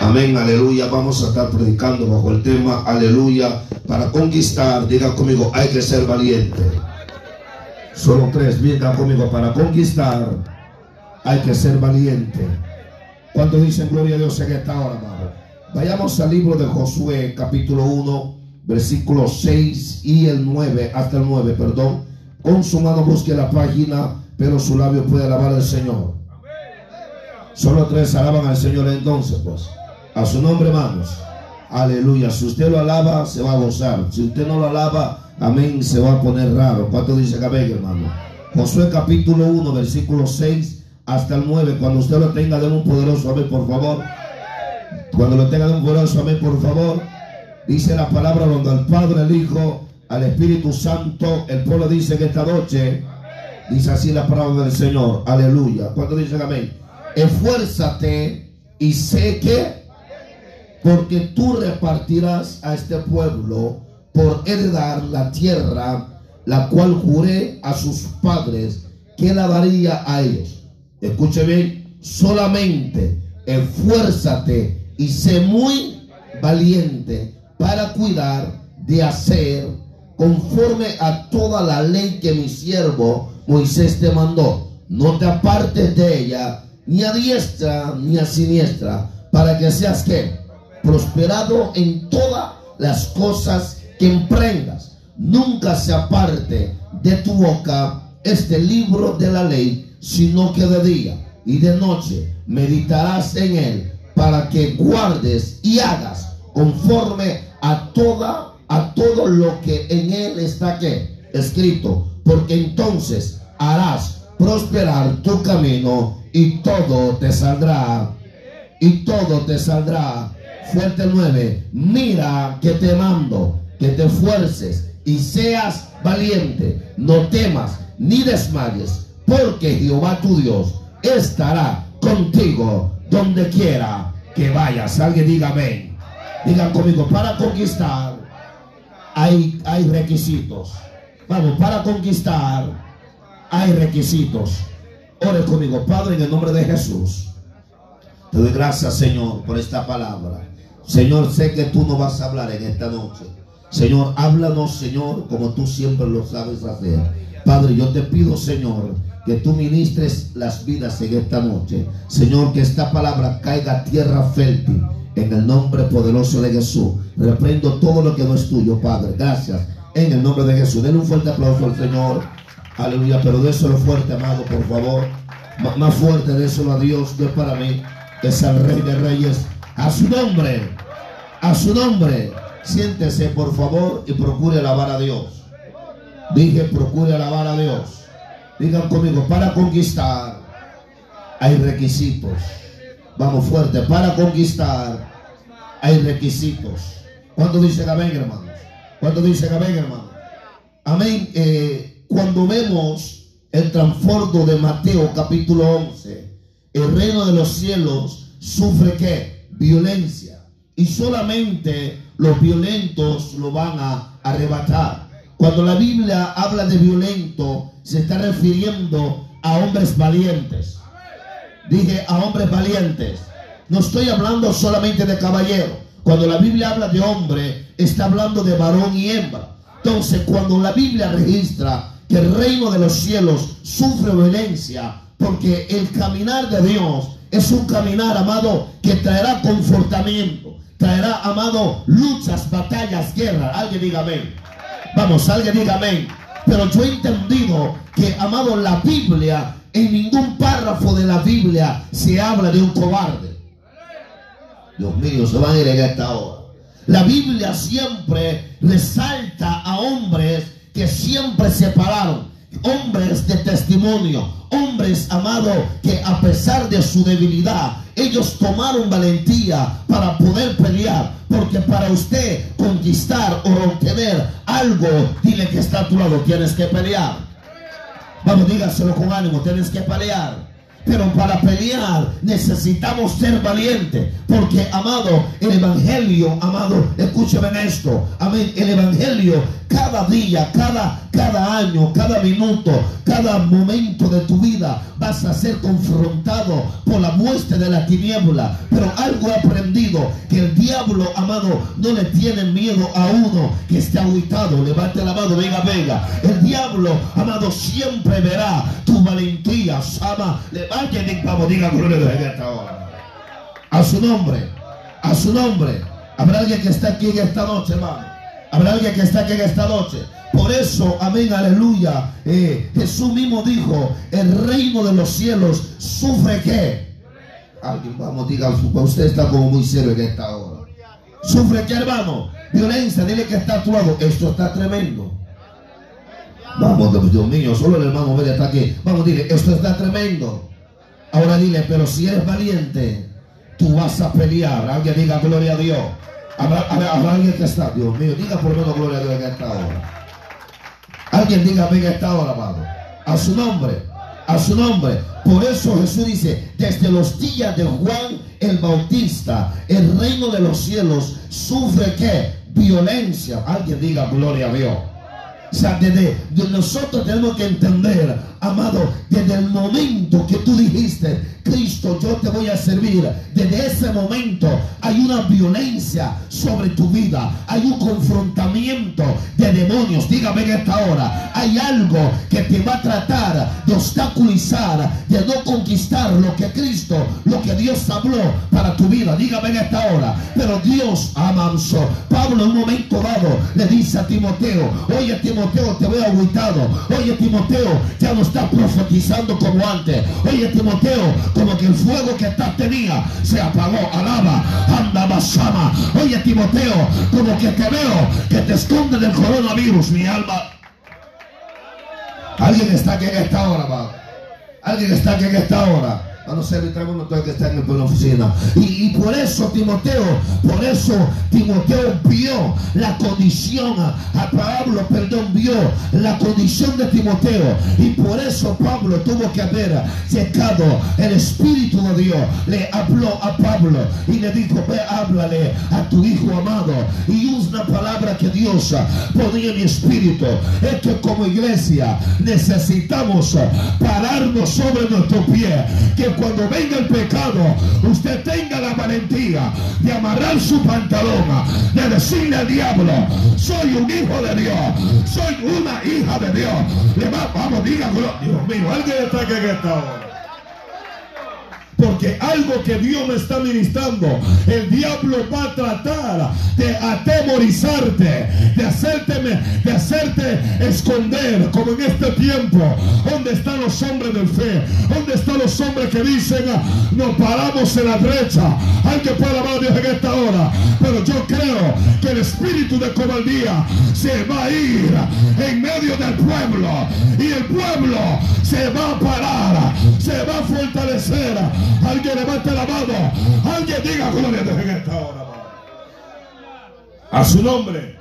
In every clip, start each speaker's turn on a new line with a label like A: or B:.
A: Amén, aleluya. Vamos a estar predicando bajo el tema, aleluya. Para conquistar, diga conmigo, hay que ser valiente. Solo tres, diga conmigo, para conquistar hay que ser valiente. ¿Cuánto dicen gloria a Dios en esta hora, amado? Vayamos al libro de Josué, capítulo 1, versículos 6 y el 9, hasta el 9, perdón. Con su mano busque la página, pero su labio puede alabar al Señor. Solo tres alaban al Señor entonces, pues. A su nombre, hermanos. Aleluya. Si usted lo alaba, se va a gozar. Si usted no lo alaba, amén, se va a poner raro. ¿Cuánto dice amén, hermano? Josué capítulo 1, versículo 6 hasta el 9. Cuando usted lo tenga, denle un poderoso amén, por favor. Cuando lo tenga, denle un poderoso amén, por favor. Dice la palabra donde al Padre, el Hijo, al Espíritu Santo, el pueblo dice que esta noche, dice así la palabra del Señor. Aleluya. ¿Cuánto dicen amén? Esfuérzate y sé que, porque tú repartirás a este pueblo por heredar la tierra, la cual juré a sus padres que la daría a ellos. Escuche bien, solamente esfuérzate y sé muy valiente para cuidar de hacer conforme a toda la ley que mi siervo Moisés te mandó. No te apartes de ella, ni a diestra ni a siniestra, para que seas que prosperado en todas las cosas que emprendas. Nunca se aparte de tu boca este libro de la ley, sino que de día y de noche meditarás en él para que guardes y hagas conforme a toda a todo lo que en él está escrito, porque entonces harás prosperar tu camino y todo te saldrá. Y todo te saldrá. Fuerte 9. Mira que te mando, que te esfuerces y seas valiente. No temas ni desmayes, porque Jehová tu Dios estará contigo donde quiera que vayas. Alguien diga amén. Digan conmigo, para conquistar hay, hay requisitos. Vamos, para conquistar hay requisitos. Ore conmigo, Padre, en el nombre de Jesús. Te doy gracias, Señor, por esta palabra. Señor, sé que tú no vas a hablar en esta noche. Señor, háblanos, Señor, como tú siempre lo sabes hacer. Padre, yo te pido, Señor, que tú ministres las vidas en esta noche. Señor, que esta palabra caiga a tierra fértil. En el nombre poderoso de Jesús. Reprendo todo lo que no es tuyo, Padre. Gracias. En el nombre de Jesús. Denle un fuerte aplauso al Señor. Aleluya. Pero déselo fuerte, amado, por favor. Más fuerte, déselo a Dios. Dios para mí. Es el Rey de Reyes. A su nombre. A su nombre. Siéntese, por favor, y procure alabar a Dios. Dije, procure alabar a Dios. Digan conmigo, para conquistar hay requisitos. Vamos fuerte, para conquistar hay requisitos. ¿Cuánto dicen amén, hermanos? ¿Cuánto dicen amén, hermanos? Amén. Eh, cuando vemos el transbordo de Mateo capítulo 11, el reino de los cielos sufre qué? Violencia. Y solamente los violentos lo van a arrebatar. Cuando la Biblia habla de violento, se está refiriendo a hombres valientes. Dije a hombres valientes. No estoy hablando solamente de caballero. Cuando la Biblia habla de hombre, está hablando de varón y hembra. Entonces, cuando la Biblia registra que el reino de los cielos sufre violencia, porque el caminar de Dios es un caminar, amado, que traerá confortamiento, traerá, amado, luchas, batallas, guerra. Alguien diga amén. Vamos, alguien diga amén. Pero yo he entendido que, amado, la Biblia, en ningún párrafo de la Biblia se habla de un cobarde. Dios mío, se van a ir en esta hora. La Biblia siempre resalta a hombres que siempre se pararon. Hombres de testimonio, hombres amados que a pesar de su debilidad, ellos tomaron valentía para poder pelear. Porque para usted conquistar o obtener algo, dile que está a tu lado, tienes que pelear. Vamos, dígaselo con ánimo, tienes que pelear. Pero para pelear necesitamos ser valientes. Porque, amado, el Evangelio, amado, escúcheme esto. Amén. El Evangelio
B: cada día, cada, cada año, cada minuto, cada momento de tu vida vas a ser confrontado por la muestra de la tiniebla. Pero algo he aprendido, que el diablo, amado, no le tiene miedo a uno que esté aguitado. Levante la mano, venga, venga. El diablo, amado, siempre verá tu valentía. Ama, levante vamos, diga gloria. A su nombre, a su nombre. Habrá alguien que está aquí en esta noche, hermano. Habrá alguien que está aquí en esta noche. Por eso, amén, aleluya. Eh, Jesús mismo dijo, el reino de los cielos sufre qué. Alguien, vamos, diga, usted está como muy serio en esta hora. ¿Sufre qué, hermano? Violencia, dile que está actuado. Esto está tremendo. Vamos, Dios mío, solo el hermano Vélez está aquí. Vamos, dile, esto está tremendo. Ahora dile, pero si eres valiente, tú vas a pelear. Alguien diga gloria a Dios. Habrá, alguien que está, Dios mío, diga por menos gloria a Dios en esta hora. Alguien diga venga esta. A su nombre, a su nombre. Por eso Jesús dice, desde los días de Juan el Bautista, el reino de los cielos sufre qué? Violencia. Alguien diga gloria a Dios. O sea, desde, nosotros tenemos que entender, amado, desde el momento que tú dijiste, Cristo, yo te voy a servir, desde ese momento hay una violencia sobre tu vida, hay un confrontamiento de demonios. Dígame en esta hora, hay algo que te va a tratar de obstaculizar, de no conquistar lo que Cristo, lo que Dios habló para tu vida. Dígame en esta hora, pero Dios amanso. Pablo en un momento dado le dice a Timoteo, oye Timoteo, te veo agüitado. Oye Timoteo, ya no estás profetizando como antes. Oye Timoteo, como que el fuego que estás tenía se apagó. Alaba, anda basama. Oye Timoteo, como que te veo que te esconde del coronavirus, mi alma. Alguien está aquí en esta hora, va. Alguien está aquí en esta hora a no ser el que está en la oficina. Y, por eso Timoteo, por eso Timoteo vio la condición, a Pablo, perdón, vio la condición de Timoteo. Y por eso Pablo tuvo que haber llegado el Espíritu de Dios. Le habló a Pablo y le dijo, ve, háblale a tu hijo amado. Y una palabra que Dios ponía en mi espíritu. Es que como iglesia necesitamos pararnos sobre nuestro pie. Que cuando venga el pecado, usted tenga la valentía de amarrar su pantalón, de decirle al diablo, soy un hijo de Dios, soy una hija de Dios. Le va, vamos, diga, Dios mío, alguien está aquí en esta. Porque algo que Dios me está ministrando, el diablo va a tratar de atemorizarte, de hacerte, de hacerte esconder, como en este tiempo. ¿Dónde están los hombres de fe? ¿Dónde están los hombres que dicen, nos paramos en la derecha? Hay que pueda a Dios en esta hora. Pero yo creo que el espíritu de cobardía se va a ir en medio del pueblo. Y el pueblo se va a parar, se va a fortalecer Alguien levante la mano. Alguien diga gloria a Dios en esta hora. A su nombre.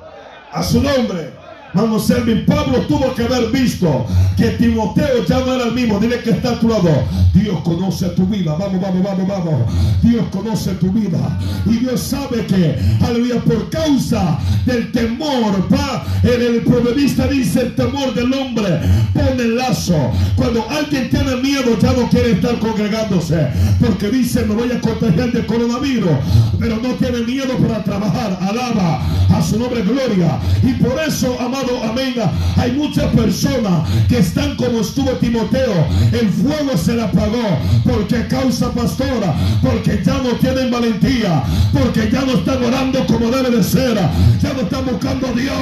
B: A su nombre. Vamos, Selvin, Pablo tuvo que haber visto que Timoteo ya no era el mismo. Dile que está a tu lado. Dios conoce tu vida. Vamos, vamos, vamos, vamos. Dios conoce tu vida. Y Dios sabe que, aleluya, por causa del temor, va, en el proverbista dice el temor del hombre pone el lazo. Cuando alguien tiene miedo ya no quiere estar congregándose. Porque dice, me voy a contagiar de coronavirus. Pero no tiene miedo para trabajar. Alaba a su nombre gloria. Y por eso, amado amén. Hay muchas personas que están como estuvo Timoteo. El fuego se le apagó porque causa pastora, porque ya no tienen valentía, porque ya no están orando como debe de ser, ya no están buscando a Dios.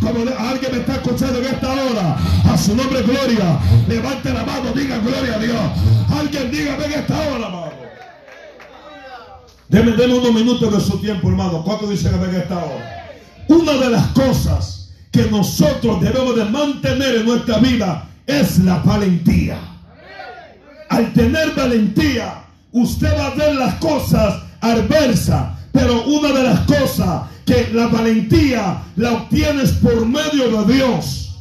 B: Como alguien me está escuchando en esta hora, a su nombre gloria. Levante la mano, diga gloria a Dios. Alguien diga, en esta hora, amado. Deme, unos minutos de su tiempo, hermano. ¿Cuánto dice que venga esta hora? Una de las cosas que nosotros debemos de mantener en nuestra vida es la valentía. Al tener valentía, usted va a ver las cosas adversas, pero una de las cosas que la valentía la obtienes por medio de Dios.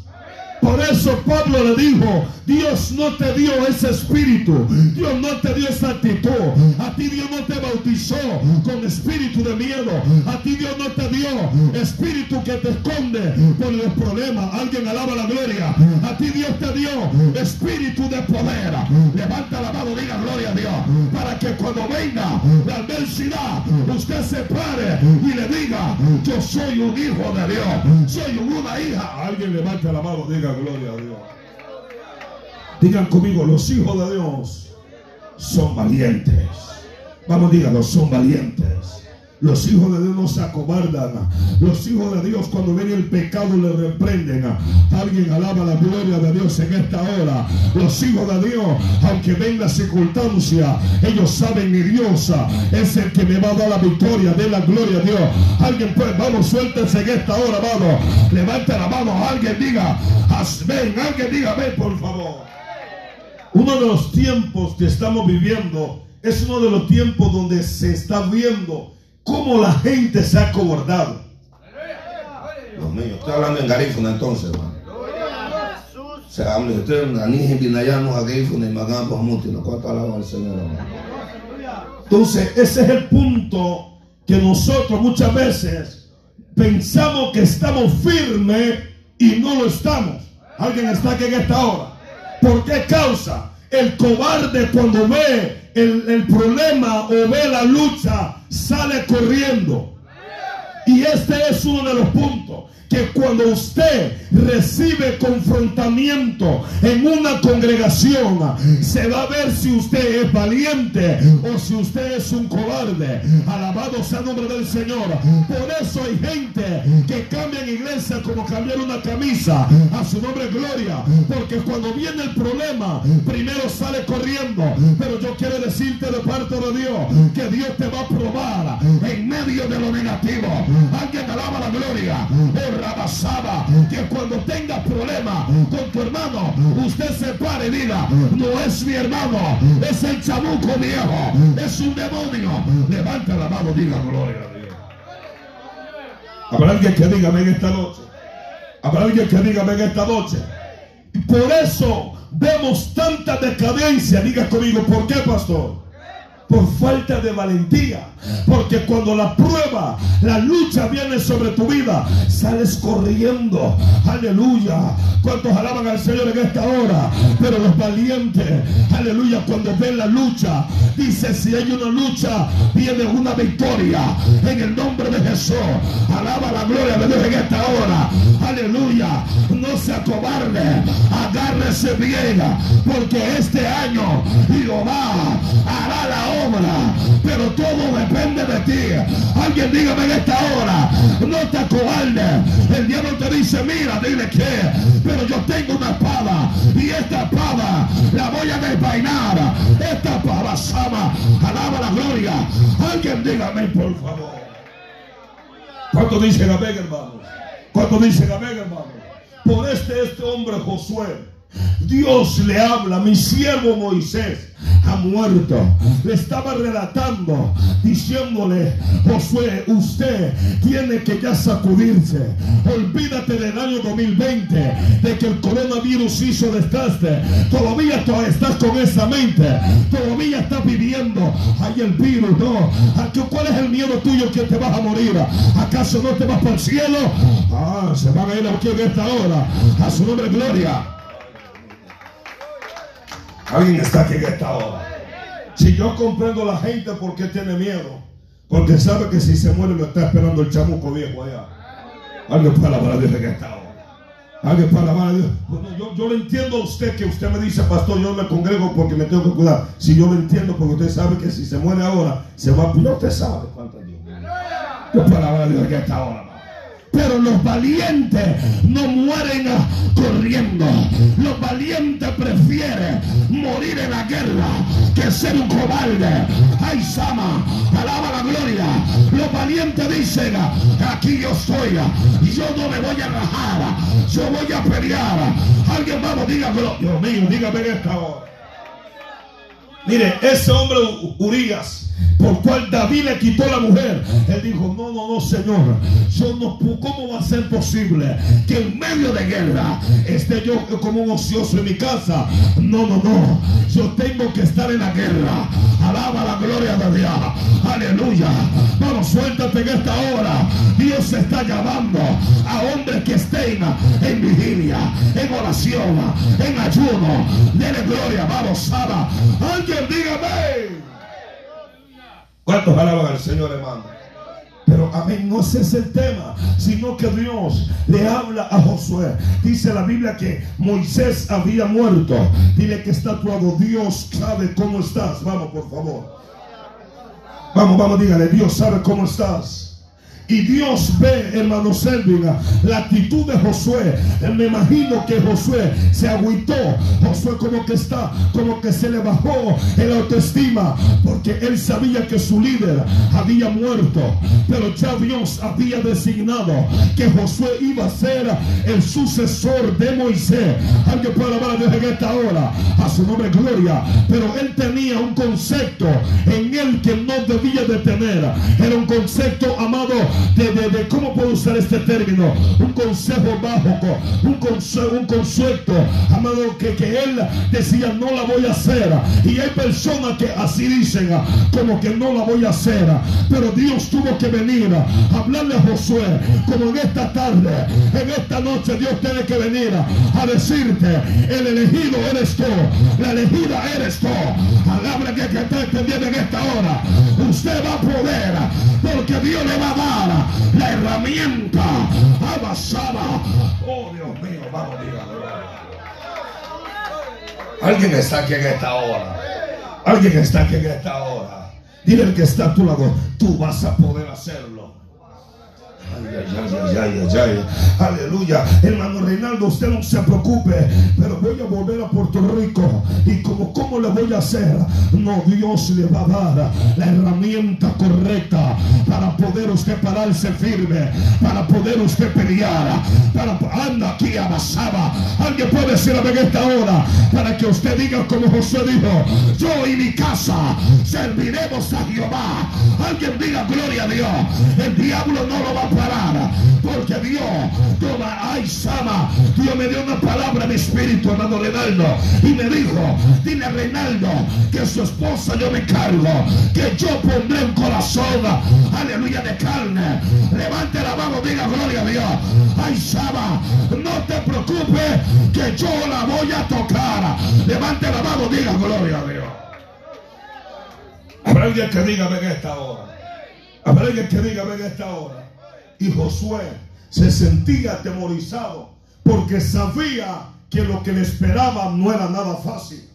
B: Por eso Pablo le dijo, Dios no te dio ese espíritu, Dios no te dio esa actitud, a ti Dios no te bautizó con espíritu de miedo, a ti Dios no te dio espíritu que te esconde por los problemas, alguien alaba la gloria, a ti Dios te dio espíritu de poder, levanta la mano, diga gloria a Dios, para que cuando venga la adversidad, usted se pare y le diga, yo soy un hijo de Dios, soy una hija, alguien levanta la mano, diga gloria a Dios. Digan conmigo, los hijos de Dios son valientes. Vamos, díganlo, son valientes. Los hijos de Dios no se acobardan. Los hijos de Dios cuando ven el pecado le reprenden. Alguien alaba la gloria de Dios en esta hora. Los hijos de Dios, aunque ven la circunstancia, ellos saben mi Dios es el que me va a dar la victoria, de la gloria a Dios. Alguien pues, vamos, suéltense en esta hora, vamos. Levante la mano, alguien diga, ven, alguien diga, ven por favor. Uno de los tiempos que estamos viviendo es uno de los tiempos donde se está viendo cómo la gente se ha cobardado. Dios mío, estoy hablando en garífuna entonces, hermano. O sea, hombre, usted en Binayano, Agarífuna y Magambo, Hamuti, lo cual alaba al Señor, hermano. Entonces, ese es el punto que nosotros muchas veces pensamos que estamos firmes y no lo estamos. ¿Alguien está aquí en esta hora? ¿Por qué causa? El cobarde cuando ve el, el problema o ve la lucha sale corriendo. Y este es uno de los puntos que cuando usted recibe confrontamiento en una congregación, se va a ver si usted es valiente o si usted es un cobarde. Alabado sea el nombre del Señor. Por eso hay gente que cambia en iglesia como cambiar una camisa. A su nombre gloria. Porque cuando viene el problema, primero sale corriendo. Pero yo quiero decirte de parte de Dios que Dios te va a probar en medio de lo negativo. Alguien alaba la gloria. Rabasaba, que cuando tenga problemas con tu hermano, usted se pare y diga, no es mi hermano, es el chamuco viejo, es un demonio. Levanta la mano, diga gloria a Dios. Habrá alguien que diga en esta noche. Habrá alguien que diga en esta noche. Por eso vemos tanta decadencia. Diga conmigo, ¿por qué, pastor? Por falta de valentía. Porque cuando la prueba, la lucha viene sobre tu vida, sales corriendo. Aleluya. ¿Cuántos alaban al Señor en esta hora? Pero los valientes, aleluya, cuando ven la lucha, dice, si hay una lucha, viene una victoria. En el nombre de Jesús. Alaba la gloria de Dios en esta hora. Aleluya. No se acobarde. Agárrese bien. Porque este año Jehová hará la obra pero todo depende de ti. Alguien dígame en esta hora, no te acobardes. El diablo te dice, mira, dile que, pero yo tengo una espada y esta espada la voy a desvainar. Esta espada sama, alaba la gloria. Alguien dígame, por favor. ¿Cuánto dicen amén, hermano? ¿Cuánto dicen amén, hermano? Por este, este hombre Josué, Dios le habla, mi siervo Moisés ha muerto. Le estaba relatando, diciéndole, Josué, usted tiene que ya sacudirse. Olvídate del año 2020, de que el coronavirus hizo desastre. Todavía estás con esa mente. Todavía estás viviendo. Hay el virus, no. ¿Cuál es el miedo tuyo que te vas a morir? ¿Acaso no te vas para el cielo? Ah, se van a ir aquí en esta hora. A su nombre, gloria. Alguien está aquí en esta hora. Si yo comprendo a la gente porque tiene miedo, porque sabe que si se muere lo está esperando el chamuco viejo allá. Alguien para la a Dios en esta hora. Alguien para la a Dios. yo, yo le entiendo a usted que usted me dice, pastor, yo me congrego porque me tengo que cuidar. Si yo lo entiendo, porque usted sabe que si se muere ahora, se va a... No, usted sabe cuánto Dios. Yo para la a Dios en esta hora. Pero los valientes no mueren corriendo. Los valientes prefieren morir en la guerra que ser un cobarde. Ay, Sama, alaba la gloria. Los valientes dicen, aquí yo estoy. Yo no me voy a rajar. Yo voy a pelear. Alguien vamos, dígame, Dios mío, dígame en esta. Mire, ese hombre Urias por cual David le quitó la mujer. Él dijo, no, no, no, Señor, yo no, ¿cómo va a ser posible que en medio de guerra esté yo como un ocioso en mi casa? No, no, no, yo tengo que estar en la guerra. Alaba la gloria de Dios. Aleluya. Vamos, suéltate en esta hora. Dios está llamando a hombres que estén en vigilia, en oración, en ayuno. Dele gloria. Vamos, Sara. Alguien dígame. ¿Cuántos alaban al Señor, hermano? Pero amén, no ese es el tema, sino que Dios le habla a Josué. Dice la Biblia que Moisés había muerto. Dile que está actuado. Dios sabe cómo estás. Vamos, por favor. Vamos, vamos, dígale, Dios sabe cómo estás. Y Dios ve, hermano Selvin, la actitud de Josué. Me imagino que Josué se agüitó. Josué como que está, como que se le bajó el autoestima. Porque él sabía que su líder había muerto. Pero ya Dios había designado que Josué iba a ser el sucesor de Moisés. Alguien puede hablar a Dios en esta hora. A su nombre gloria. Pero él tenía un concepto en él que no debía de tener. Era un concepto, amado, de, cómo puedo usar este término, un consejo bajo, un consejo, un consuelo, amado, que, que él decía no la voy a hacer. Y hay personas que así dicen, como que no la voy a hacer. Pero Dios tuvo que venir a hablarle a Josué, como en esta tarde, en esta noche Dios tiene que venir a decirte, el elegido eres tú, la elegida eres tú. Palabra que, está entendiendo en esta hora. Usted va a poder, porque Dios le va a dar la herramienta avanzada. Oh Dios mío, vamos, dígalo. Alguien está aquí en esta hora. Alguien está aquí en esta hora. Dile al que está a tu lado, tú vas a poder hacerlo. Aleluya. Hermano Reinaldo, usted no se preocupe, pero voy a volver a Puerto Rico. Y como, ¿cómo le voy a hacer? No, Dios le va a dar la herramienta correcta para poder usted pararse firme, para poder usted pelear, para anda aquí amasaba. Alguien puede decir en esta hora, para que usted diga como José dijo, yo y mi casa serviremos a Jehová. Alguien diga gloria a Dios. El diablo no lo va a porque Dios, toma, ay, Sama, Dios me dio una palabra mi espíritu, hermano Reinaldo, y me dijo, dile a Reinaldo que su esposa yo me cargo, que yo pondré un corazón, aleluya, de carne. Levante la mano, diga gloria a Dios. Ay, Sama, no te preocupes, que yo la voy a tocar. Levante la mano, diga gloria a Dios. Habrá alguien que diga, ven esta hora. Habrá alguien que diga, ven esta hora. Y Josué se sentía atemorizado porque sabía que lo que le esperaba no era nada fácil.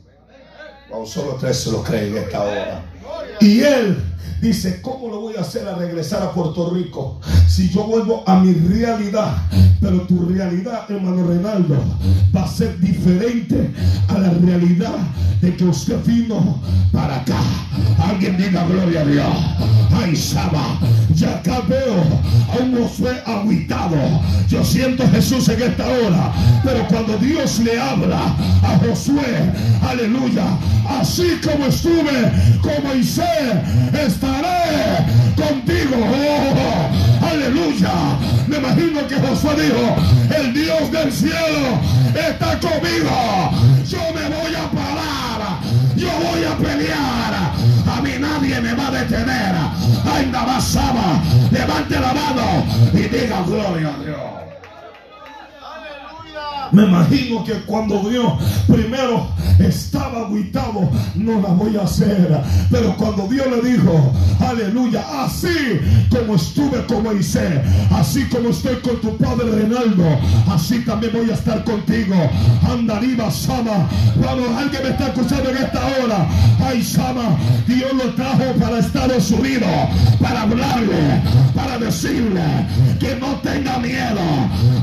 B: Vamos, solo tres se lo creen en esta hora. Y él dice, ¿cómo lo voy a hacer a regresar a Puerto Rico si yo vuelvo a mi realidad? Pero tu realidad, hermano Reinaldo, va a ser diferente a la realidad de que usted vino para acá. Alguien diga gloria a Dios. Ay, Saba, ya acá veo a un Josué aguitado. Yo siento a Jesús en esta hora. Pero cuando Dios le habla a Josué, aleluya, así como estuve con Moisés, estaré contigo. Oh, aleluya. Me imagino que Josué dijo, el Dios del cielo está conmigo. Yo me voy a parar. Yo voy a pelear. A mí nadie me va a detener. Ay, Navasaba, levante la mano y diga gloria a Dios. Me imagino que cuando Dios primero estaba aguitado, no la voy a hacer. Pero cuando Dios le dijo, aleluya, así como estuve con Moisés, así como estoy con tu padre Reinaldo, así también voy a estar contigo. Andariba Sama. Vamos, alguien me está escuchando en esta hora. Ay, Sama, Dios lo trajo para Estados Unidos, para hablarle, para decirle que no tenga miedo.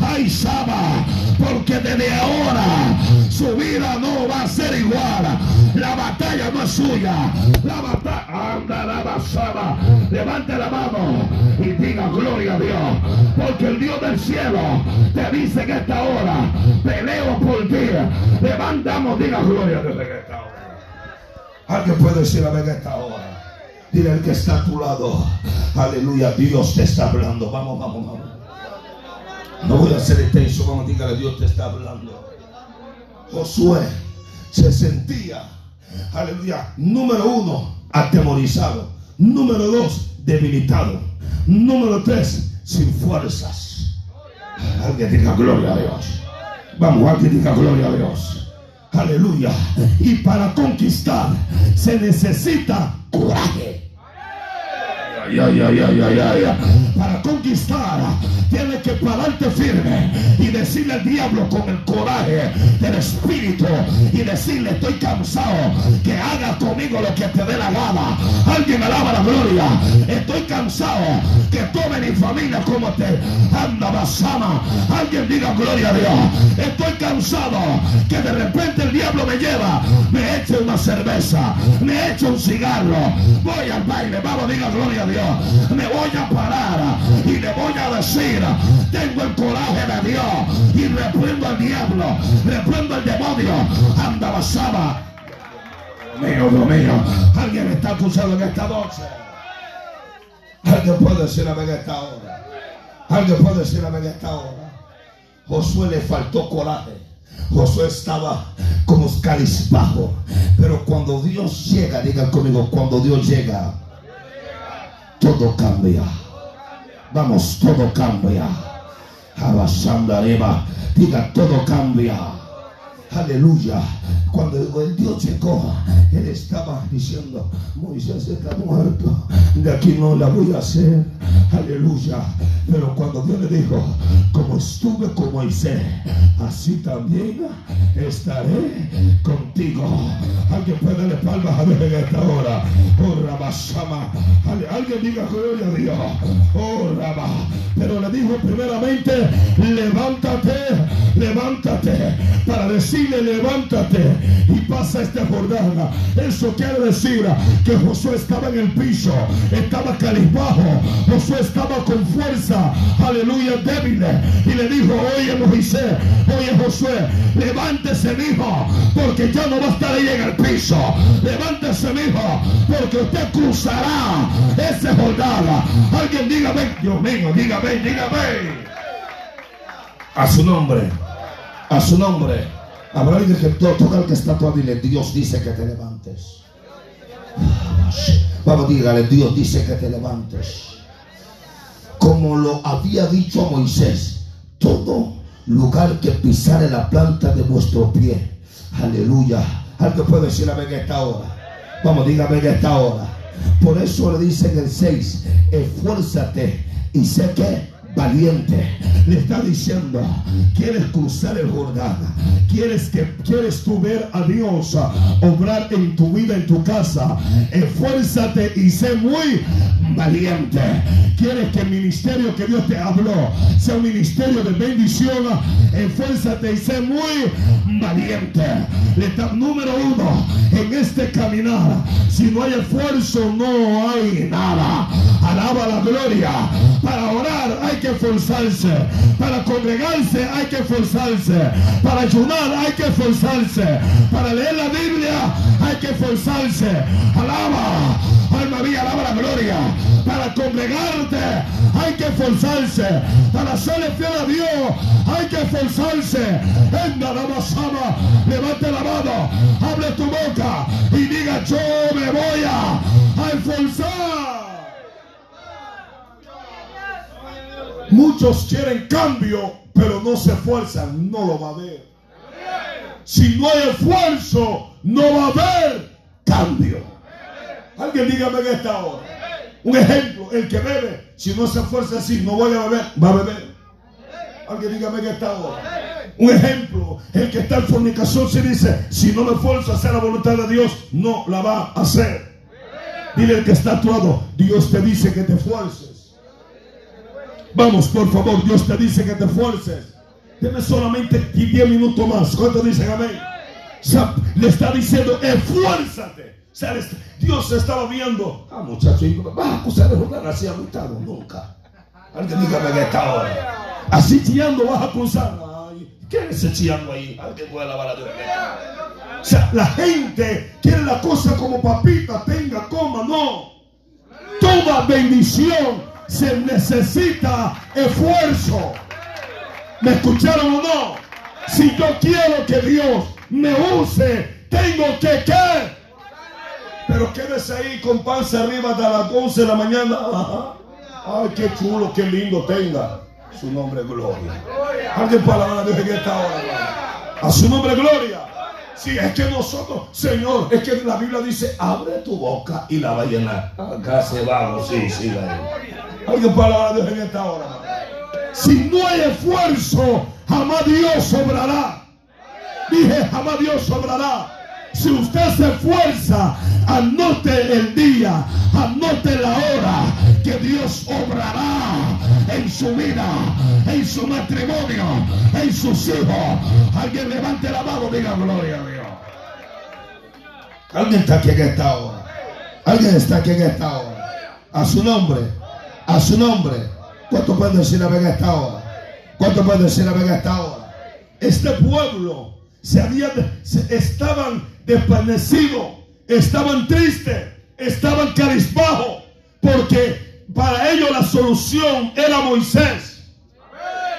B: Ay, Sama, porque desde ahora su vida no va a ser igual. La batalla no es suya. La batalla, anda la basada. Levante la mano y diga gloria a Dios. Porque el Dios del cielo te dice que esta hora peleo por ti. Levantamos, diga gloria a Dios en esta hora. Alguien puede decir a esta hora. Dile al que está a tu lado. Aleluya, Dios te está hablando. Vamos, vamos, vamos. No voy a hacer intenso, vamos, dígale, Dios te está hablando. Josué se sentía, aleluya, número uno, atemorizado. Número dos, debilitado. Número tres, sin fuerzas. Alguien diga gloria a Dios. Vamos, alguien diga gloria a Dios. Aleluya. Y para conquistar se necesita coraje. Para conquistar, tiene que pararte firme y decirle al diablo con el coraje del espíritu y decirle: Estoy cansado que haga conmigo lo que te dé la gana. Alguien alaba la gloria. Estoy cansado que tome mi familia como te anda basama. Alguien diga gloria a Dios. Estoy cansado que de repente el diablo me lleva, me eche una cerveza, me eche un cigarro. Voy al baile, vamos, diga gloria a Dios me voy a parar y le voy a decir, tengo el coraje de Dios y reprendo al diablo, reprendo al demonio, anda basaba. Mío, Dios mío, alguien está acusado en esta noche. Alguien puede decir a en esta hora. Alguien puede decir a en esta hora. Josué le faltó coraje. Josué estaba como bajo Pero cuando Dios llega, digan conmigo, cuando Dios llega, todo cambia. Vamos, todo cambia. Arriba. Diga, todo cambia. Aleluya. Cuando el Dios llegó, él estaba diciendo, Moisés está muerto, de aquí no la voy a hacer. Aleluya. Pero cuando Dios le dijo, como estuve con Moisés, así también estaré contigo. Alguien puede darle palmas a Dios en esta hora. Oh, Rabashama. Alguien diga gloria a Dios. Oh, Rabá. Pero le dijo primeramente, levántate, levántate. Para decirle, levántate y pasa esta jornada. Eso quiere decir que Josué estaba en el piso, estaba calibajo, Josué estaba con fuerza, aleluya, débil. Y le dijo, oye Moisés, oye Josué, levántese, hijo, porque ya no va a estar ahí en el piso. Levántese, hijo, porque usted cruzará esa jornada. Alguien dígame, Dios mío, dígame, dígame. A su nombre, a su nombre. Habrá alguien que toca al que está tu dile, Dios dice que te levantes. Vamos, dígale, Dios dice que te levantes. Como lo había dicho Moisés, todo lugar que pisare la planta de vuestro pie. Aleluya. Alguien puede decir a ver esta hora. Vamos, dígame en esta hora. Por eso le dice en el 6, esfuérzate y sé que valiente. Le está diciendo, quieres cruzar el Jordán, quieres que quieres tú ver a Dios obrar en tu vida, en tu casa. Esfuérzate y sé muy valiente. Quieres que el ministerio que Dios te habló sea un ministerio de bendición. Esfuérzate y sé muy valiente. Está número uno en este caminar. Si no hay esfuerzo, no hay nada. Alaba la gloria. Para orar hay que esforzarse. Para congregarse hay que esforzarse. Para ayunar hay que esforzarse. Para leer la Biblia hay que esforzarse. Alaba. Alma mía, alaba la gloria. Para congregarte hay que esforzarse. Para serle fiel a Dios hay que esforzarse. En sama levante la mano, abre tu boca y diga yo me voy a esforzar. Muchos quieren cambio, pero no se esfuerzan, no lo va a ver. Si no hay esfuerzo, no va a haber cambio. Alguien dígame en esta hora. Un ejemplo, el que bebe, si no se esfuerza así, no voy a beber, va a beber. Alguien dígame en esta hora. Un ejemplo, el que está en fornicación se dice, si no me esfuerzo a hacer la voluntad de Dios, no la va a hacer. Dile el que está actuado, Dios te dice que te esfuerces. Vamos, por favor, Dios te dice que te esfuerces. Deme solamente 10 minutos más. ¿Cuánto dicen amén? le está diciendo, esfuérzate. Dios estaba viendo. Ah, muchacho, vas a acusar de jugar así agotado. Nunca. Alguien dígame que esta hora. Así chillando vas a acusar. ¿qué es ese chillando ahí? Alguien puede alabar a Dios. La gente quiere la cosa como papita, tenga, coma, no. Toda bendición se necesita esfuerzo. ¿Me escucharon o no? Si yo quiero que Dios me use, tengo que qué. Pero quédese ahí con panza arriba hasta las 11 de la mañana. Ay, qué chulo, qué lindo tenga. Su nombre gloria. Alguien palabra de Dios en esta hora. A su nombre gloria. Si es que nosotros, Señor, es que la Biblia dice, abre tu boca y la va a llenar. Acá se va, sí, sí, palabra de Dios en esta hora. Si no hay esfuerzo, jamás Dios sobrará. Dije, jamás Dios sobrará. Si usted se esfuerza, anote el día, anote la hora que Dios obrará en su vida, en su matrimonio, en sus hijos. Alguien levante la mano, diga gloria a Dios. Alguien está aquí en esta hora. Alguien está aquí en esta hora. A su nombre, a su nombre. ¿Cuánto puede decir la en esta hora? ¿Cuánto puede decir la en esta hora? Este pueblo se había, estaban desvanecidos, estaban tristes, estaban carizbajos, porque para ellos la solución era Moisés.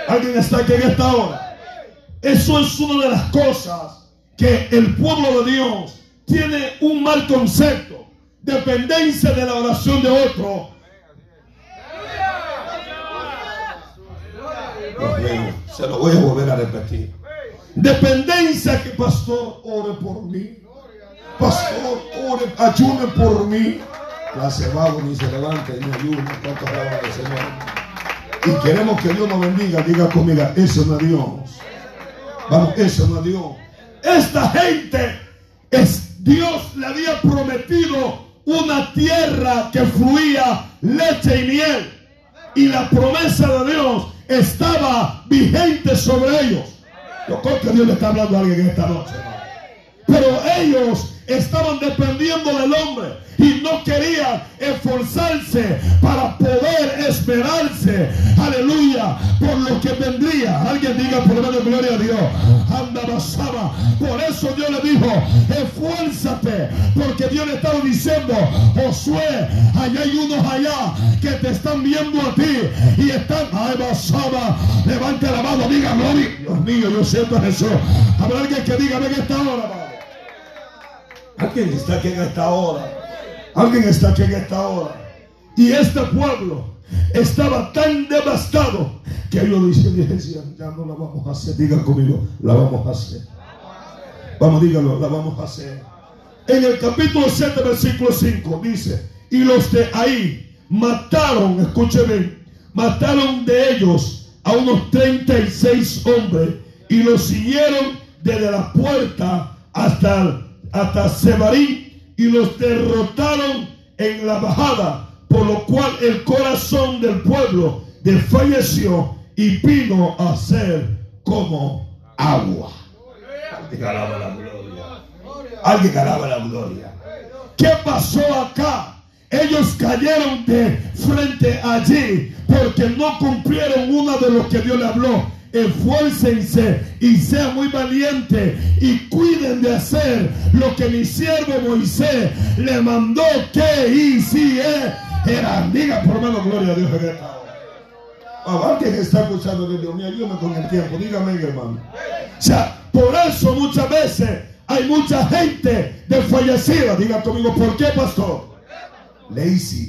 B: ¿Alguien está aquí en esta hora? Eso es una de las cosas que el pueblo de Dios tiene un mal concepto, dependencia de la oración de otro. Se lo voy a volver a repetir. Dependencia que pastor ore por mí. Pastor, ore, ayune por mí. La vago ni se levante ni ayune. ¿Cuánto del Señor? Y queremos que Dios nos bendiga. Diga conmigo, eso no es Dios. Vamos, eso no es Dios. Esta gente, es, Dios le había prometido una tierra que fluía leche y miel. Y la promesa de Dios estaba vigente sobre ellos. Yo creo que Dios le está hablando a alguien en esta noche. Pero ellos estaban dependiendo del hombre y no querían esforzarse para poder esperarse, aleluya, por lo que vendría. Alguien diga por menos gloria a Dios. Anda basaba. Por eso Dios le dijo, esfuérzate, porque Dios le estaba diciendo, Josué, allá hay unos allá que te están viendo a ti y están, ay basaba, levante la mano, diga gloria. Dios mío, yo siento eso. Habrá alguien que diga, ven esta hora, Alguien está aquí en esta hora. Alguien está aquí en esta hora. Y este pueblo estaba tan devastado que ellos decían, ya no la vamos a hacer. Diga conmigo, la vamos a hacer. Vamos, dígalo, la vamos a hacer. En el capítulo 7, versículo 5 dice, y los de ahí mataron, escúcheme, mataron de ellos a unos 36 hombres y los siguieron desde la puerta hasta, hasta Sebarí y los derrotaron en la bajada, por lo cual el corazón del pueblo desfalleció y vino a ser como agua. Alguien alaba la gloria. Alguien alaba la gloria. ¿Qué pasó acá? Ellos cayeron de frente allí porque no cumplieron una de lo que Dios le habló esfuércense y sean muy valientes y cuiden de hacer lo que mi siervo Moisés le mandó que hiciera. Diga por menos gloria a Dios en. Alguien está escuchando de Dios mío, ayúdame con el tiempo, dígame hermano. O sea, por eso muchas veces hay mucha gente desfallecida. Diga conmigo, ¿por qué, pastor? Lazy.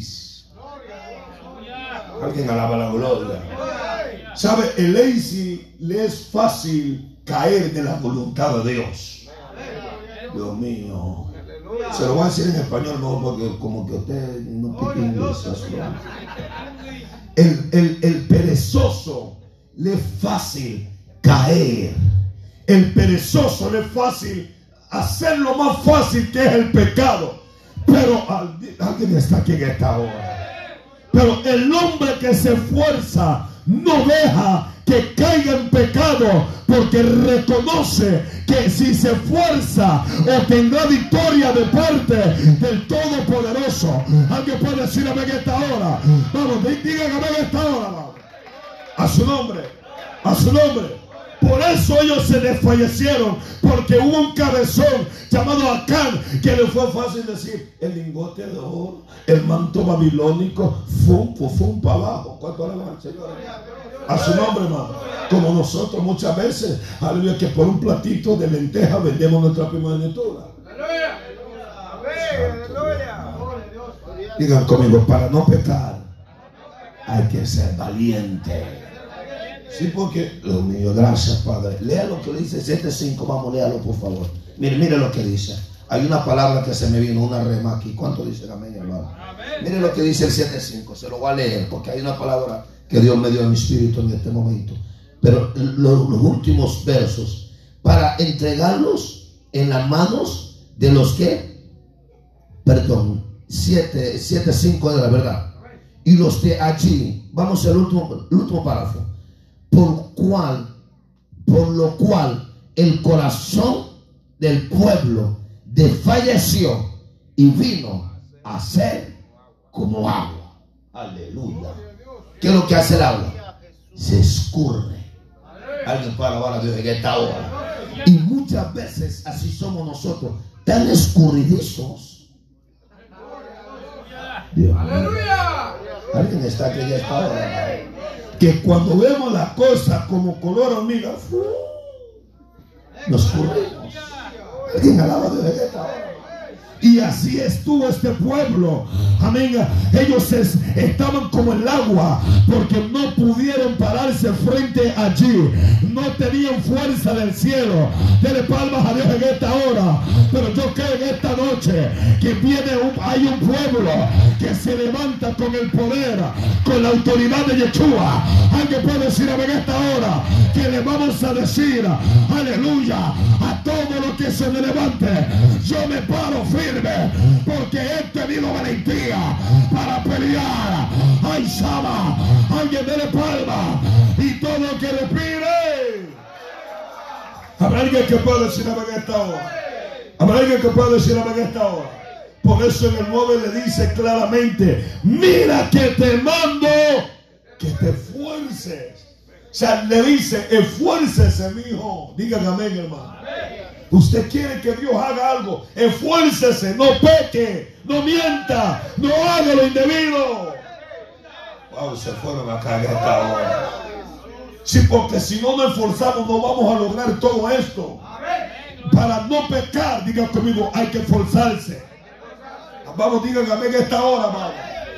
B: Alguien alaba la gloria. ¿Sabe? El lazy le es fácil caer de la voluntad de Dios. Dios mío. Se lo voy a decir en español, no, porque como que usted no tiene inglés. El, el, el perezoso le es fácil caer. El perezoso le es fácil hacer lo más fácil que es el pecado. Pero alguien está aquí en esta hora. Pero el hombre que se esfuerza no deja que caiga en pecado porque reconoce que si se esfuerza tendrá victoria de parte del Todopoderoso. Alguien puede decir amén esta hora. Vamos, digan amén esta hora. A su nombre, a su nombre. Por eso ellos se desfallecieron, porque hubo un cabezón llamado Acán que le fue fácil decir, el lingote de oro, el manto babilónico, fum, fum, para abajo. ¿Cuánto alaban Señor? A su nombre, hermano. Como nosotros muchas veces, aleluya, que por un platito de lenteja vendemos nuestra primogenitura. Digan conmigo, para no pecar hay que ser valiente. Sí, porque lo mío, gracias Padre. Lea lo que dice 7.5, vamos, léalo por favor. Mire, mire lo que dice. Hay una palabra que se me vino, una rema aquí. ¿Cuánto dice amén, hermano? Mire lo que dice el 7.5, se lo voy a leer porque hay una palabra que Dios me dio en mi espíritu en este momento. Pero los, los últimos versos, para entregarlos en las manos de los que, perdón, 7.5 de la verdad. Y los de allí, vamos al último, el último párrafo por cual, por lo cual el corazón del pueblo desfalleció y vino a ser como agua. Aleluya. ¿Qué es lo que hace el agua? Se escurre. Alguien para alabar a Dios en esta hora. Y muchas veces así somos nosotros, tan escurridizos. Aleluya. Alguien está aquí en esta hora que cuando vemos la cosa como color hormiga, nos corremos. ¿Alguien alaba de y así estuvo este pueblo. Amén. Ellos estaban como el agua porque no pudieron pararse frente allí. No tenían fuerza del cielo. Dele palmas a Dios en esta hora. Pero yo creo en esta noche que viene un, hay un pueblo que se levanta con el poder, con la autoridad de Yeshua. Alguien puede decir en esta hora que le vamos a decir aleluya a todo lo que se le levante. Yo me paro firme porque he tenido valentía para pelear. Ay, Sama, alguien dele palma y todo lo que le pide. Habrá alguien que pueda decir en esta hora. Habrá alguien que pueda decir en esta hora. Por eso en el 9 le dice claramente, mira que te mando que te esfuerces. O sea, le dice, esfuércese, mi hijo. Dígame amén, hermano. Usted quiere que Dios haga algo. Esfuércese, no peque, no mienta, no haga lo indebido. Wow, se fueron acá en esta hora. Sí, porque si no nos esforzamos no vamos a lograr todo esto. Para no pecar, diga conmigo, hay que esforzarse. Vamos, díganme en esta hora, vamos.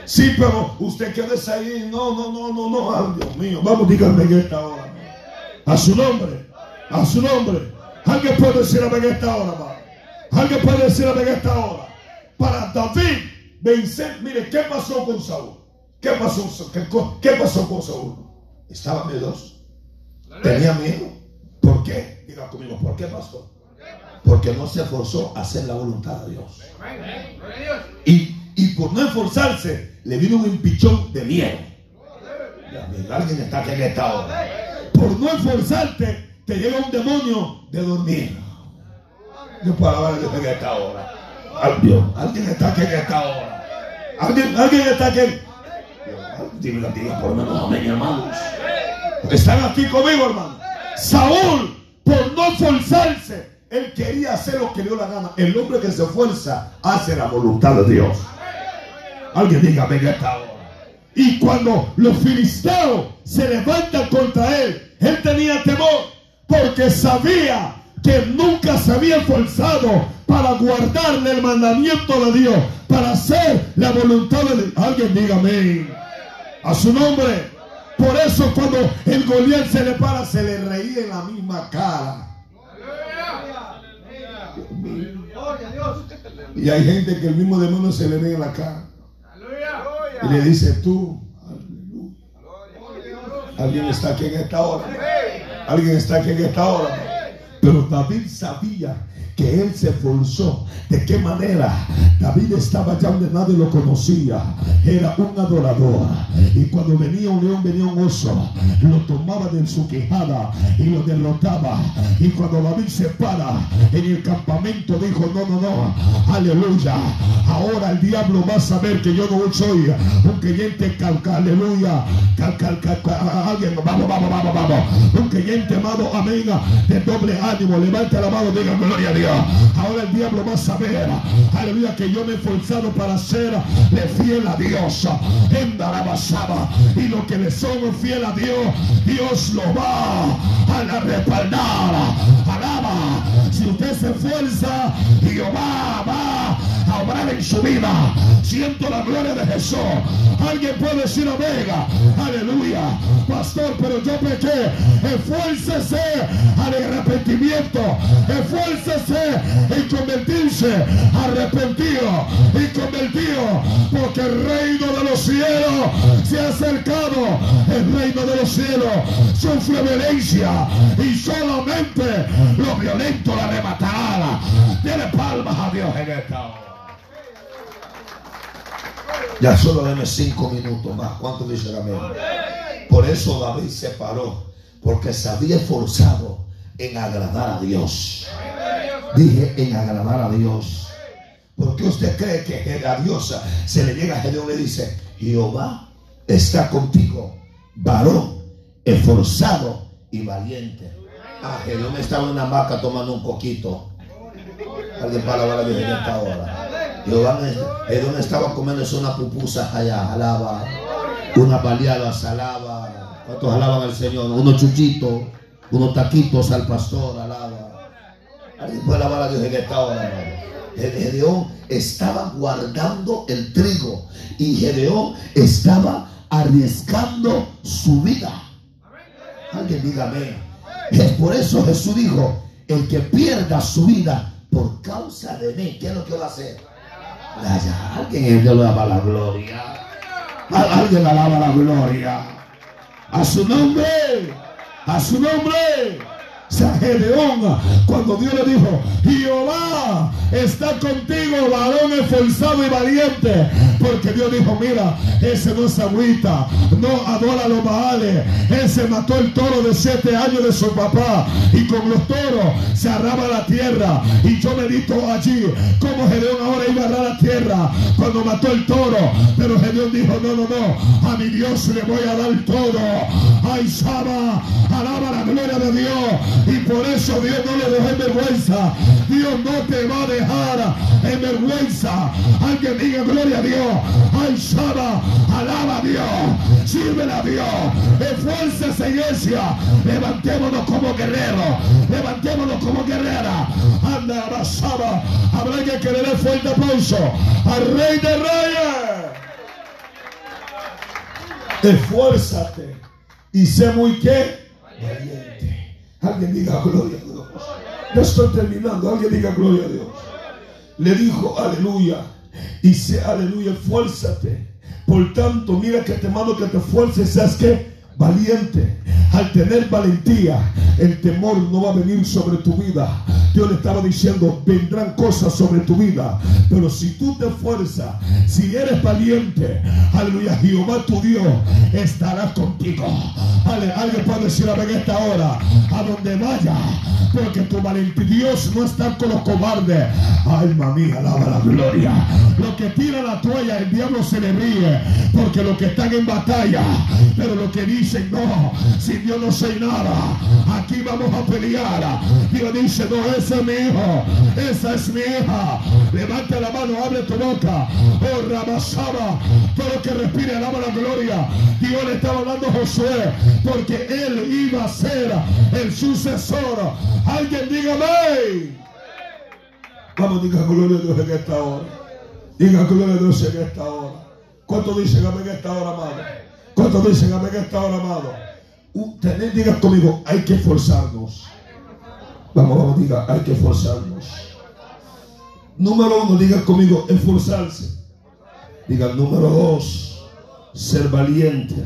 B: Sí, pero usted quédese ahí. No, no, no, no, no. Dios mío. Vamos, díganme esta hora. A su nombre. A su nombre. Alguien puede decir en esta hora, Alguien puede decir en esta hora. Para David vencer, mire, ¿qué pasó con Saúl? ¿Qué pasó, qué, pasó con Saúl? Estaba miedoso. Tenía miedo. ¿Por qué? Diga conmigo, ¿por qué pasó? Porque no se esforzó a hacer la voluntad de Dios. Y, y por no esforzarse, le vino un empichón de miedo. Alguien está en esta hora. Por no esforzarte, te llega un demonio de dormir. Yo hablar de en esta hora. Alguien está aquí en esta hora. Alguien, alguien está aquí. Dime la diga por lo menos amén, hermanos. Están aquí conmigo, hermano. Saúl, por no esforzarse, él quería hacer lo que dio la gana. El hombre que se esfuerza hace la voluntad de Dios. Alguien diga, venga esta hora. Y cuando los filisteos se levantan contra él, él tenía temor porque sabía que nunca se había esforzado para guardarle el mandamiento de Dios, para hacer la voluntad de Dios. Alguien dígame a su nombre. Por eso cuando el Goliat se le para, se le reía en la misma cara. Y hay gente que el mismo demonio se le ve en la cara. Y le dice tú, Alguien está aquí en esta hora. Alguien está aquí en esta hora. Pero David sabía que él se esforzó. ¿De qué manera? David estaba ya donde nadie lo conocía. Era un adorador. Y cuando venía un león, venía un oso, lo tomaba de su quejada y lo derrotaba. Y cuando David se para en el campamento, dijo, no, no, no, aleluya. Ahora el diablo va a saber que yo no soy un creyente, aleluya. alguien, vamos, vamos, vamos, vamos. Un creyente amado, amén, de doble ánimo. Levanta la mano, diga gloria a Dios. Ahora el diablo va a saber, aleluya, que yo me he esforzado para serle fiel a Dios. En Darabasaba. Y lo que le son fiel a Dios, Dios lo va a respaldar. Alaba. Si usted se esfuerza, Jehová va a obrar en su vida. Siento la gloria de Jesús. Alguien puede decir Omega. Aleluya. Pastor, pero yo pequé. Esfuércese al arrepentimiento. Esfuércese en convertirse. Arrepentido y convertido. Porque el reino de los cielos se ha acercado. El reino de los cielos sufre violencia. Y solamente los violentos la arrebatarán. Tiene palmas a Dios en esta hora. Ya solo deme cinco minutos más. ¿Cuánto dice amén? Por eso David se paró. Porque se había esforzado en agradar a Dios. Dije en agradar a Dios. Porque usted cree que a Dios se le llega a Gedeón y dice, Jehová está contigo, varón, esforzado y valiente. Ah, Gedeón estaba en una vaca tomando un coquito. Alguien para la Dios en esta hora. Jehová estaba comiéndose una pupusa allá, alaba, una baleada, alaba. ¿Cuántos alaban al Señor? Unos chuchitos, unos taquitos al pastor, alaba. Alguien puede alabar a Dios en esta hora, Gedeón estaba guardando el trigo y Gedeón estaba arriesgando su vida. Alguien dígame. Es por eso Jesús dijo, el que pierda su vida por causa de mí, ¿qué es lo que va a hacer? Alguien le alaba la gloria. Alguien alaba la gloria. A su nombre. A su nombre. San Gedeón, cuando Dios le dijo, Jehová está contigo, varón esforzado y valiente, porque Dios dijo, mira, ese no es agüita, no adora los baales, ese mató el toro de siete años de su papá, y con los toros se arraba la tierra, y yo medito allí, como Gedeón ahora iba a arrar la tierra, cuando mató el toro, pero Gedeón dijo, no, no, no, a mi Dios le voy a dar todo, ay, Saba, alaba la gloria de Dios, y por eso Dios no le dejó en vergüenza. Dios no te va a dejar en vergüenza. Alguien diga gloria a Dios. Ay, Shaba, alaba a Dios. Sirve a Dios. Esfuerza iglesia. Levantémonos como guerreros. Levantémonos como guerrera. Anda, abrazaba. Habrá que querer fuerte aplauso al Rey de Reyes. Esfuérzate y sé muy valiente. Alguien diga gloria a Dios. Ya estoy terminando. Alguien diga gloria a Dios. Le dijo aleluya. Dice aleluya, esfuérzate. Por tanto, mira que te mando que te esfuerces. ¿Sabes qué? Valiente. Al tener valentía, el temor no va a venir sobre tu vida. Dios le estaba diciendo, vendrán cosas sobre tu vida. Pero si tú te esfuerzas, si eres valiente, aleluya, Jehová tu Dios estará contigo. alguien puede decir a en esta hora, a donde vaya, porque tu valentía, Dios no está con los cobardes. Alma mía, alaba la gloria. Lo que tira la toalla, el diablo se le ríe, porque los que están en batalla, pero lo que dicen, no, si Dios no soy nada, aquí vamos a pelear. Dios dice, no, ese es mi hijo, esa es mi hija. Levanta la mano, abre tu boca. Oh, Rabasaba, todo lo que respire, alaba la gloria. Dios le estaba hablando a Josué, porque él iba a ser el sucesor. Alguien dígame. Vamos, diga gloria a Dios en esta hora. Diga gloria a Dios en esta hora. ¿Cuántos dicen amén en esta hora, amado? ¿Cuántos dicen amén en esta hora, amado? Tener, diga conmigo, hay que esforzarnos. Vamos, vamos, diga, hay que esforzarnos. Número uno, diga conmigo, esforzarse. Diga, número dos, ser valiente.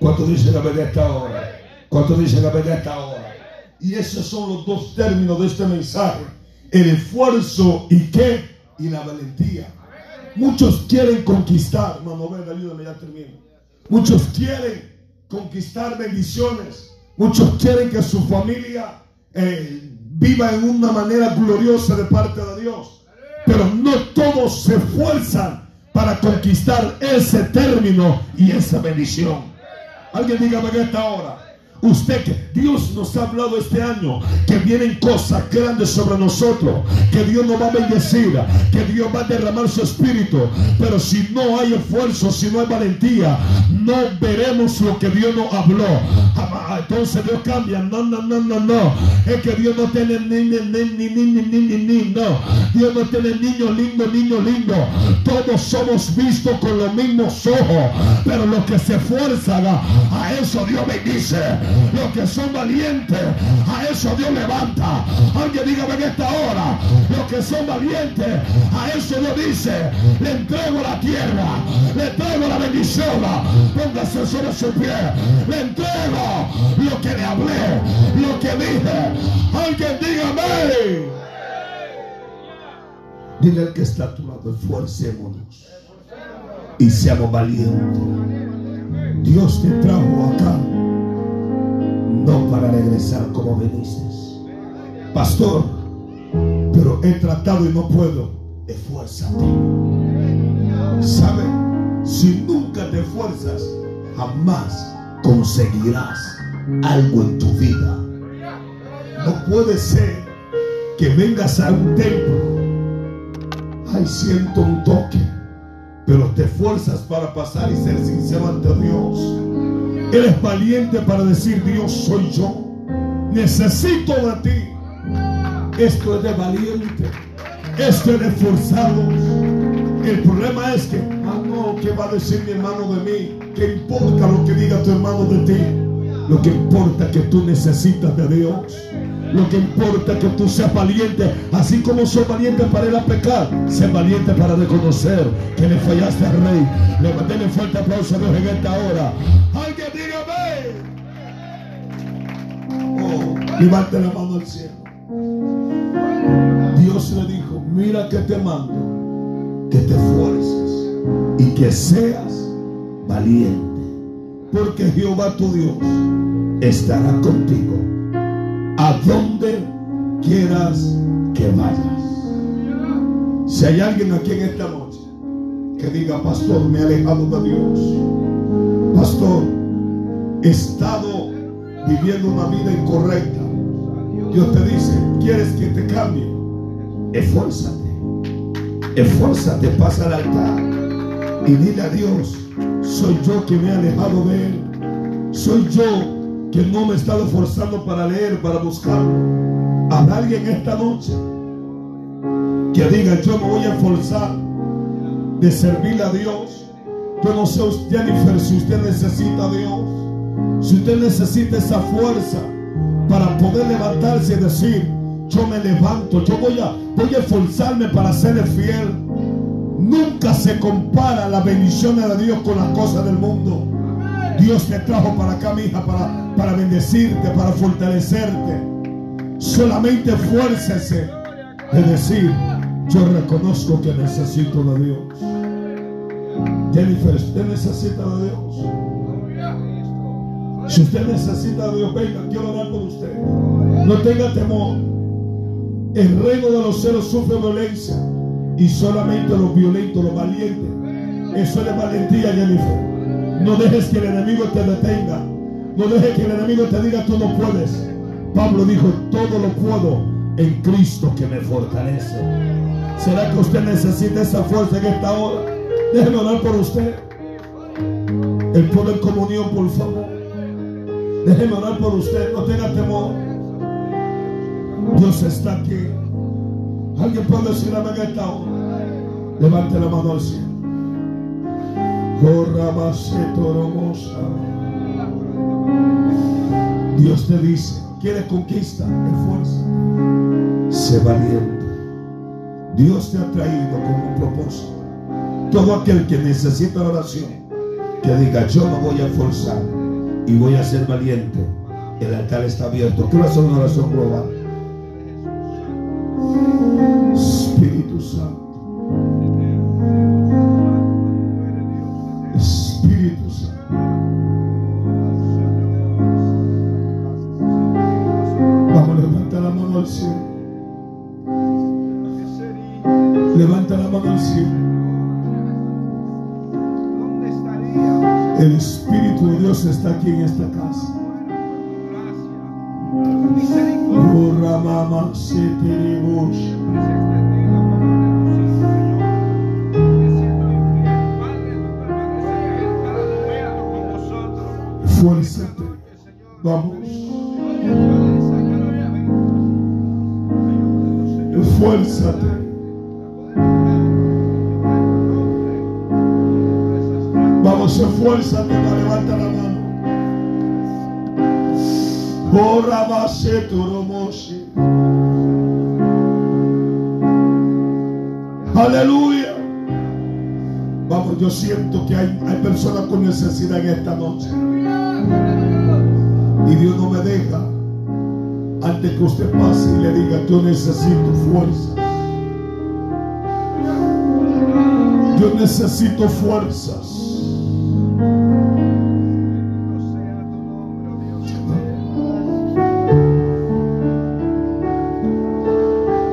B: ¿Cuántos dicen amén en esta hora? ¿Cuántos dicen amén en esta hora? Y esos son los dos términos de este mensaje. El esfuerzo y qué? Y la valentía. Muchos quieren conquistar, hermano, ven, ayúdame, ya termino. Muchos quieren conquistar bendiciones. Muchos quieren que su familia eh, viva en una manera gloriosa de parte de Dios. Pero no todos se esfuerzan para conquistar ese término y esa bendición. Alguien dígame en esta hora. Usted Dios nos ha hablado este año que vienen cosas grandes sobre nosotros, que Dios nos va a bendecir, que Dios va a derramar su espíritu. Pero si no hay esfuerzo, si no hay valentía, no veremos lo que Dios nos habló. Entonces Dios cambia. No, no, no, no, no. Es que Dios no tiene ni, ni, ni, ni, ni, ni, ni, ni, no. Dios no tiene niño lindo, niño lindo. Todos somos vistos con los mismos ojos. Pero los que se esfuerzan, a eso Dios bendice. Los que son valientes, a eso Dios levanta. Alguien dígame en esta hora, los que son valientes, a eso Dios dice, le entrego la tierra, le entrego la bendición, póngase sobre su pie, le entrego lo que le hablé, lo que dije. Alguien dígame. Dile al que está a tu lado, esforcémonos y seamos valientes. Dios te trajo acá no para regresar como viniste. Pastor, pero he tratado y no puedo. Esfuérzate. ¿Sabe? Si nunca te esfuerzas, jamás conseguirás algo en tu vida. No puede ser que vengas a un templo. Ay, siento un toque. Pero te esfuerzas para pasar y ser sincero ante Dios Eres valiente para decir, Dios soy yo. Necesito de ti. Esto es de valiente. Esto es de forzados. El problema es que, ah, no, ¿qué va a decir mi hermano de mí? ¿Qué importa lo que diga tu hermano de ti? Lo que importa es que tú necesitas de Dios. Lo que importa es que tú seas valiente, así como soy valiente para ir a pecar, sé valiente para reconocer que le fallaste al rey. Le mandé fuerte aplauso a Dios en esta hora. Alguien dígame. Oh, levante la mano al cielo. Dios le dijo, mira que te mando, que te esfuerces y que seas valiente, porque Jehová tu Dios estará contigo a donde quieras que vayas. Si hay alguien aquí en esta noche que diga, pastor, me he alejado de Dios. Pastor, he estado viviendo una vida incorrecta. Dios te dice, ¿quieres que te cambie? Esfuérzate. Esfuérzate, pasa al altar y dile a Dios, soy yo que me he alejado de Él. Soy yo que no me he estado forzando para leer, para buscar. Habrá alguien esta noche que diga, yo me voy a forzar de servir a Dios. Yo no sé, Jennifer, si usted necesita a Dios, si usted necesita esa fuerza para poder levantarse y decir, yo me levanto, yo voy a, voy a esforzarme para serle fiel. Nunca se compara la bendición de Dios con las cosas del mundo. Dios te trajo para acá, mi hija, para, para bendecirte, para fortalecerte. Solamente esfuércese de decir, yo reconozco que necesito de Dios. Jennifer, usted necesita de Dios. Si usted necesita de Dios, venga, quiero orar por usted. No tenga temor. El reino de los cielos sufre violencia y solamente los violentos, los valientes. Eso es valentía, Jennifer. No dejes que el enemigo te detenga. No dejes que el enemigo te diga tú no puedes. Pablo dijo, todo lo puedo en Cristo que me fortalece. ¿Será que usted necesita esa fuerza en esta hora? Déjeme orar por usted. El pueblo en comunión, por favor. Déjeme orar por usted. No tenga temor. Dios está aquí. Alguien puede decir a en esta hora. Levante la mano al cielo. Dios te dice, ¿quieres conquista? Esfuerza. Sé valiente. Dios te ha traído con un propósito. Todo aquel que necesita oración, que diga, yo no voy a esforzar y voy a ser valiente. El altar está abierto. Quiero hacer una oración global.
C: Tú permaneces en cada momento con nosotros.
B: Esfuérzate.
C: Que, Señor,
B: Vamos. Esfuérzate. Vamos, esfuérzate Aleluya. Vamos, yo siento que hay, hay personas con necesidad en esta noche. Y Dios no me deja antes que usted pase y le diga, yo necesito fuerzas. Yo necesito fuerzas.